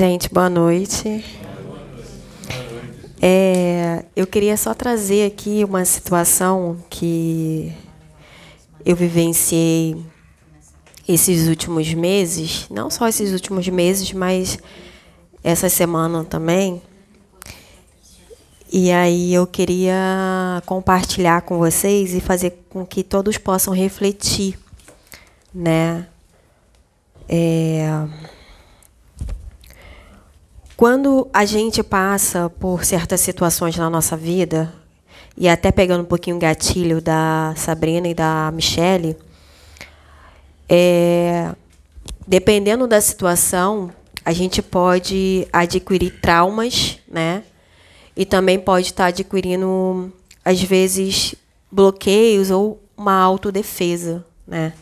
Gente, boa noite. É, eu queria só trazer aqui uma situação que eu vivenciei esses últimos meses, não só esses últimos meses, mas essa semana também. E aí eu queria compartilhar com vocês e fazer com que todos possam refletir, né? É... Quando a gente passa por certas situações na nossa vida, e até pegando um pouquinho o gatilho da Sabrina e da Michelle, é, dependendo da situação, a gente pode adquirir traumas, né? E também pode estar adquirindo, às vezes, bloqueios ou uma autodefesa, né?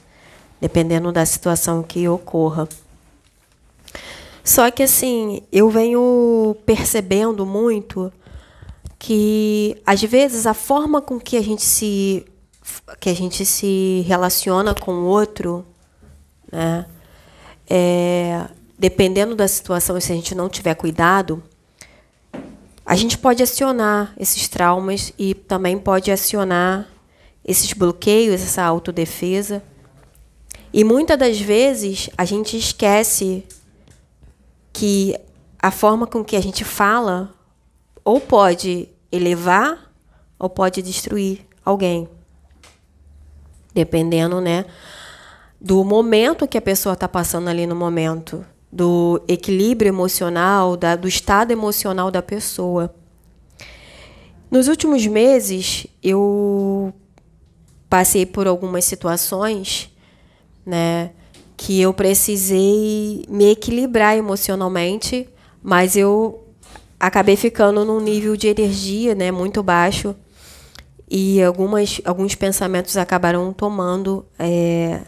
Dependendo da situação que ocorra. Só que assim, eu venho percebendo muito que às vezes a forma com que a gente se que a gente se relaciona com o outro, né? É, dependendo da situação, se a gente não tiver cuidado, a gente pode acionar esses traumas e também pode acionar esses bloqueios, essa autodefesa. E muitas das vezes a gente esquece que a forma com que a gente fala ou pode elevar ou pode destruir alguém. Dependendo, né, do momento que a pessoa está passando ali no momento, do equilíbrio emocional, da, do estado emocional da pessoa. Nos últimos meses, eu passei por algumas situações, né, que eu precisei me equilibrar emocionalmente, mas eu acabei ficando num nível de energia né, muito baixo e algumas, alguns pensamentos acabaram tomando é,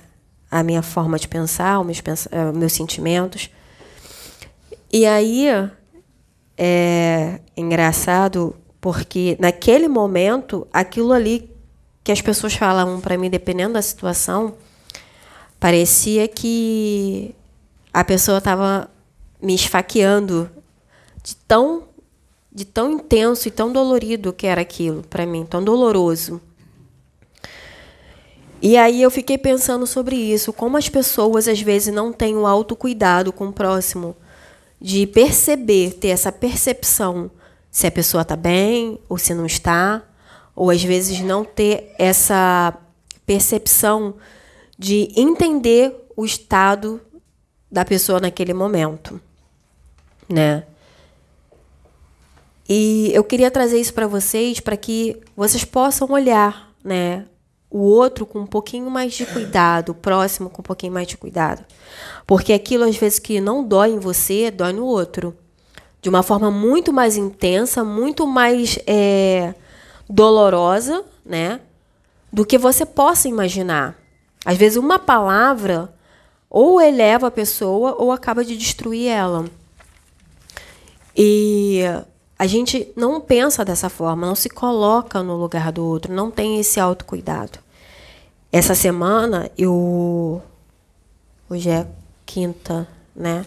a minha forma de pensar, meus, pens é, meus sentimentos. E aí é engraçado porque naquele momento aquilo ali que as pessoas falavam para mim, dependendo da situação, Parecia que a pessoa estava me esfaqueando de tão de tão intenso e tão dolorido que era aquilo para mim, tão doloroso. E aí eu fiquei pensando sobre isso, como as pessoas às vezes não têm o autocuidado com o próximo, de perceber, ter essa percepção se a pessoa está bem ou se não está, ou às vezes não ter essa percepção de entender o estado da pessoa naquele momento, né? E eu queria trazer isso para vocês para que vocês possam olhar, né, o outro com um pouquinho mais de cuidado, o próximo com um pouquinho mais de cuidado. Porque aquilo às vezes que não dói em você, dói no outro. De uma forma muito mais intensa, muito mais é, dolorosa, né? Do que você possa imaginar. Às vezes, uma palavra ou eleva a pessoa ou acaba de destruir ela. E a gente não pensa dessa forma, não se coloca no lugar do outro, não tem esse autocuidado. Essa semana, eu. Hoje é quinta, né?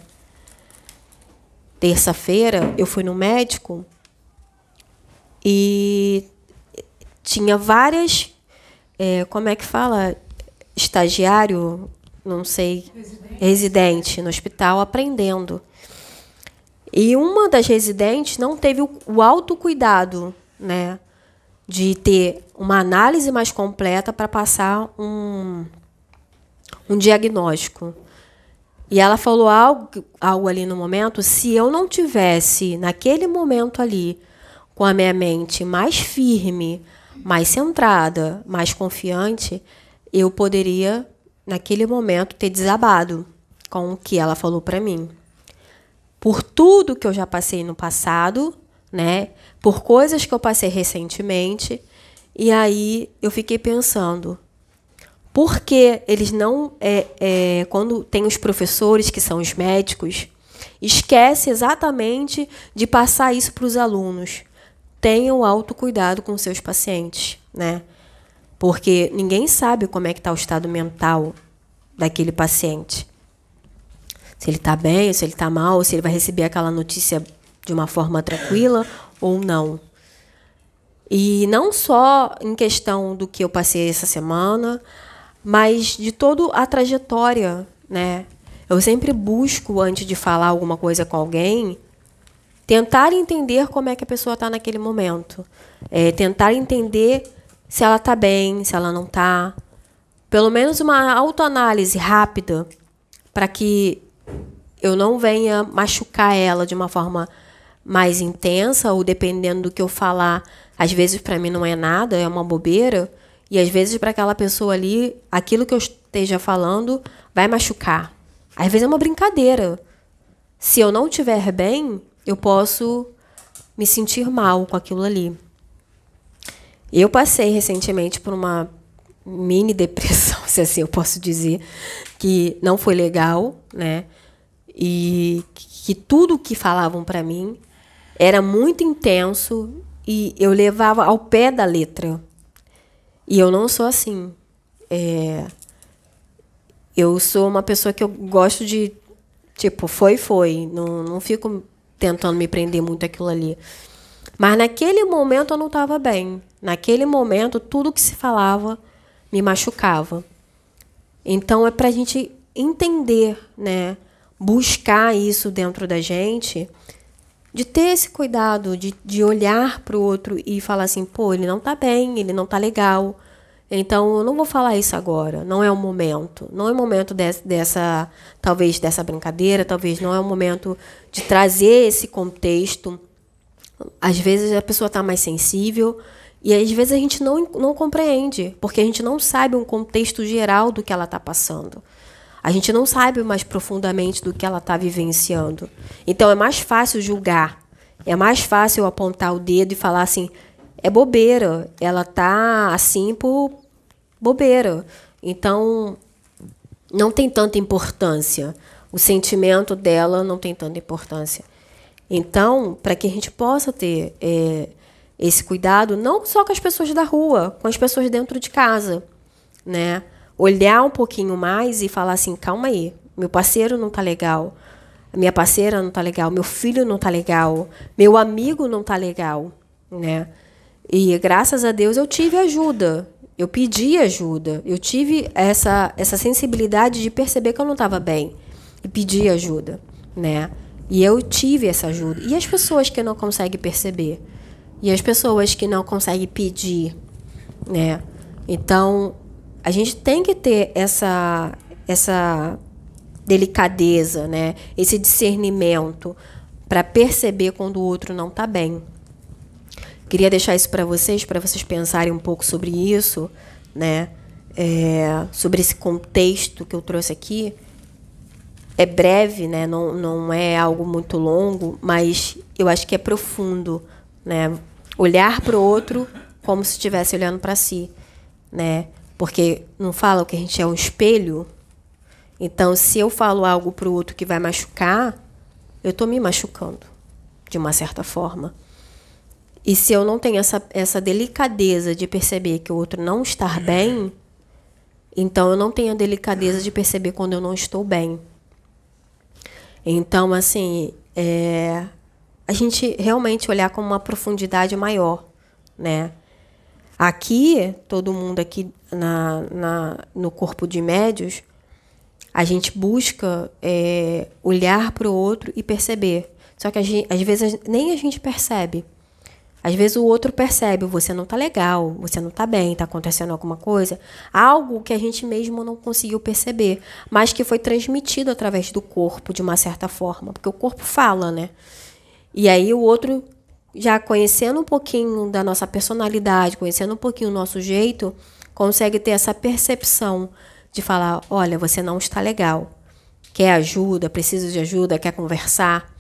Terça-feira, eu fui no médico e tinha várias. É, como é que fala? Estagiário, não sei, residente, residente no hospital aprendendo. E uma das residentes não teve o, autocuidado, né, de ter uma análise mais completa para passar um, um diagnóstico. E ela falou algo, algo ali no momento, se eu não tivesse naquele momento ali com a minha mente mais firme, mais centrada, mais confiante, eu poderia, naquele momento, ter desabado com o que ela falou para mim. Por tudo que eu já passei no passado, né? Por coisas que eu passei recentemente. E aí eu fiquei pensando, por que eles não, é, é, quando tem os professores que são os médicos, esquece exatamente de passar isso para os alunos? Tenham autocuidado com seus pacientes, né? Porque ninguém sabe como é que está o estado mental daquele paciente. Se ele está bem, se ele está mal, se ele vai receber aquela notícia de uma forma tranquila ou não. E não só em questão do que eu passei essa semana, mas de toda a trajetória, né? Eu sempre busco, antes de falar alguma coisa com alguém, tentar entender como é que a pessoa está naquele momento. É, tentar entender se ela está bem, se ela não está. Pelo menos uma autoanálise rápida para que eu não venha machucar ela de uma forma mais intensa ou dependendo do que eu falar, às vezes para mim não é nada, é uma bobeira, e às vezes para aquela pessoa ali, aquilo que eu esteja falando vai machucar. Às vezes é uma brincadeira. Se eu não estiver bem, eu posso me sentir mal com aquilo ali. Eu passei recentemente por uma mini depressão, se assim eu posso dizer, que não foi legal, né? E que tudo que falavam para mim era muito intenso e eu levava ao pé da letra. E eu não sou assim. É... Eu sou uma pessoa que eu gosto de. Tipo, foi, foi. Não, não fico tentando me prender muito aquilo ali. Mas naquele momento eu não estava bem. Naquele momento, tudo que se falava me machucava. Então é para a gente entender, né? Buscar isso dentro da gente, de ter esse cuidado, de, de olhar para o outro e falar assim: pô, ele não está bem, ele não está legal. Então, eu não vou falar isso agora, não é o momento. Não é o momento de, dessa, talvez, dessa brincadeira, talvez não é o momento de trazer esse contexto. Às vezes a pessoa está mais sensível e às vezes a gente não, não compreende, porque a gente não sabe um contexto geral do que ela está passando. A gente não sabe mais profundamente do que ela está vivenciando. Então é mais fácil julgar, é mais fácil apontar o dedo e falar assim: é bobeira, ela tá assim por bobeira. Então, não tem tanta importância. O sentimento dela não tem tanta importância. Então, para que a gente possa ter é, esse cuidado, não só com as pessoas da rua, com as pessoas dentro de casa, né? Olhar um pouquinho mais e falar assim, calma aí, meu parceiro não tá legal, minha parceira não tá legal, meu filho não tá legal, meu amigo não tá legal, né? E graças a Deus eu tive ajuda eu pedi ajuda. Eu tive essa, essa sensibilidade de perceber que eu não estava bem e pedir ajuda, né? E eu tive essa ajuda. E as pessoas que não conseguem perceber? E as pessoas que não conseguem pedir, né? Então, a gente tem que ter essa essa delicadeza, né? Esse discernimento para perceber quando o outro não está bem. Queria deixar isso para vocês, para vocês pensarem um pouco sobre isso, né? É, sobre esse contexto que eu trouxe aqui. É breve, né? Não, não é algo muito longo, mas eu acho que é profundo, né? Olhar para o outro como se estivesse olhando para si, né? Porque não fala que a gente é um espelho. Então, se eu falo algo para o outro que vai machucar, eu estou me machucando, de uma certa forma. E se eu não tenho essa, essa delicadeza de perceber que o outro não está bem, então eu não tenho a delicadeza de perceber quando eu não estou bem. Então, assim, é, a gente realmente olhar com uma profundidade maior, né? Aqui, todo mundo aqui na, na, no corpo de médios, a gente busca é, olhar para o outro e perceber. Só que gente, às vezes nem a gente percebe. Às vezes o outro percebe, você não está legal, você não está bem, está acontecendo alguma coisa, algo que a gente mesmo não conseguiu perceber, mas que foi transmitido através do corpo de uma certa forma, porque o corpo fala, né? E aí o outro já conhecendo um pouquinho da nossa personalidade, conhecendo um pouquinho o nosso jeito, consegue ter essa percepção de falar, olha, você não está legal. Quer ajuda, precisa de ajuda, quer conversar.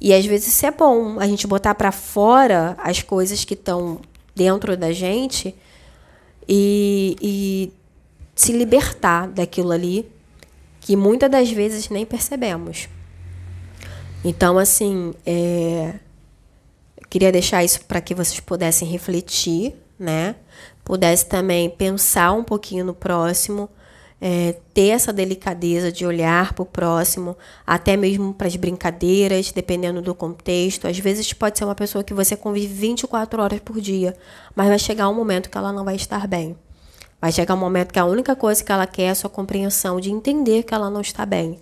E às vezes isso é bom, a gente botar para fora as coisas que estão dentro da gente e, e se libertar daquilo ali que muitas das vezes nem percebemos. Então, assim, é, queria deixar isso para que vocês pudessem refletir, né? Pudesse também pensar um pouquinho no próximo. é, ter essa delicadeza de olhar para o próximo, até mesmo para as brincadeiras, dependendo do contexto. Às vezes pode ser uma pessoa que você convive 24 horas por dia, mas vai chegar um momento que ela não vai estar bem. Vai chegar um momento que a única coisa que ela quer é a sua compreensão, de entender que ela não está bem.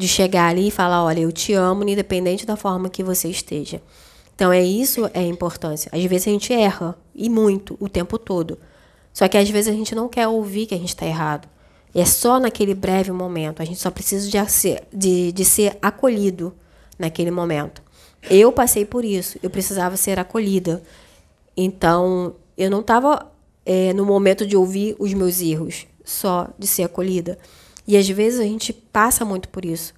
De chegar ali e falar: olha, eu te amo, independente da forma que você esteja. Então, é isso é a importância. Às vezes a gente erra, e muito, o tempo todo. Só que às vezes a gente não quer ouvir que a gente está errado. É só naquele breve momento. A gente só precisa de ser, de, de ser acolhido naquele momento. Eu passei por isso. Eu precisava ser acolhida. Então, eu não estava é, no momento de ouvir os meus erros, só de ser acolhida. E às vezes a gente passa muito por isso.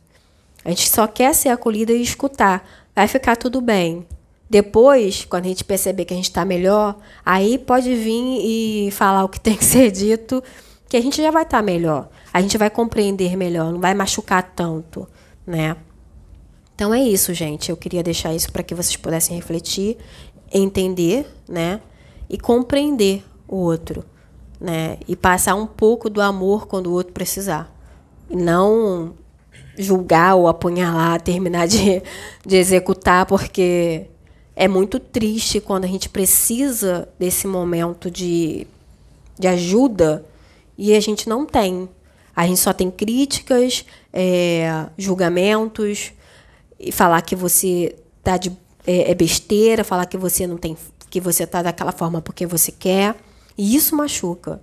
A gente só quer ser acolhida e escutar. Vai ficar tudo bem. Depois, quando a gente perceber que a gente está melhor, aí pode vir e falar o que tem que ser dito que a gente já vai estar tá melhor. A gente vai compreender melhor, não vai machucar tanto, né? Então é isso, gente. Eu queria deixar isso para que vocês pudessem refletir, entender, né? E compreender o outro, né? E passar um pouco do amor quando o outro precisar. Não julgar ou apunhalar, terminar de, de executar, porque é muito triste quando a gente precisa desse momento de, de ajuda e a gente não tem. A gente só tem críticas, é, julgamentos, e falar que você tá de, é, é, besteira, falar que você não tem, que você tá daquela forma porque você quer. E isso machuca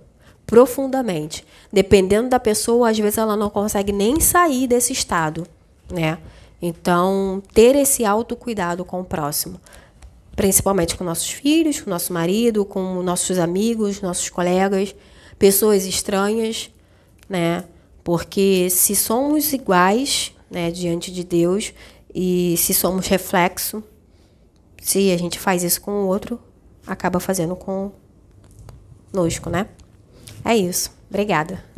profundamente. Dependendo da pessoa, às vezes ela não consegue nem sair desse estado, né? Então, ter esse autocuidado com o próximo, principalmente com nossos filhos, com nosso marido, com nossos amigos, nossos colegas, pessoas estranhas, né? Porque se somos iguais, né, diante de Deus e se somos reflexo, se a gente faz isso com o outro, acaba fazendo com conosco, né? É isso. Obrigada.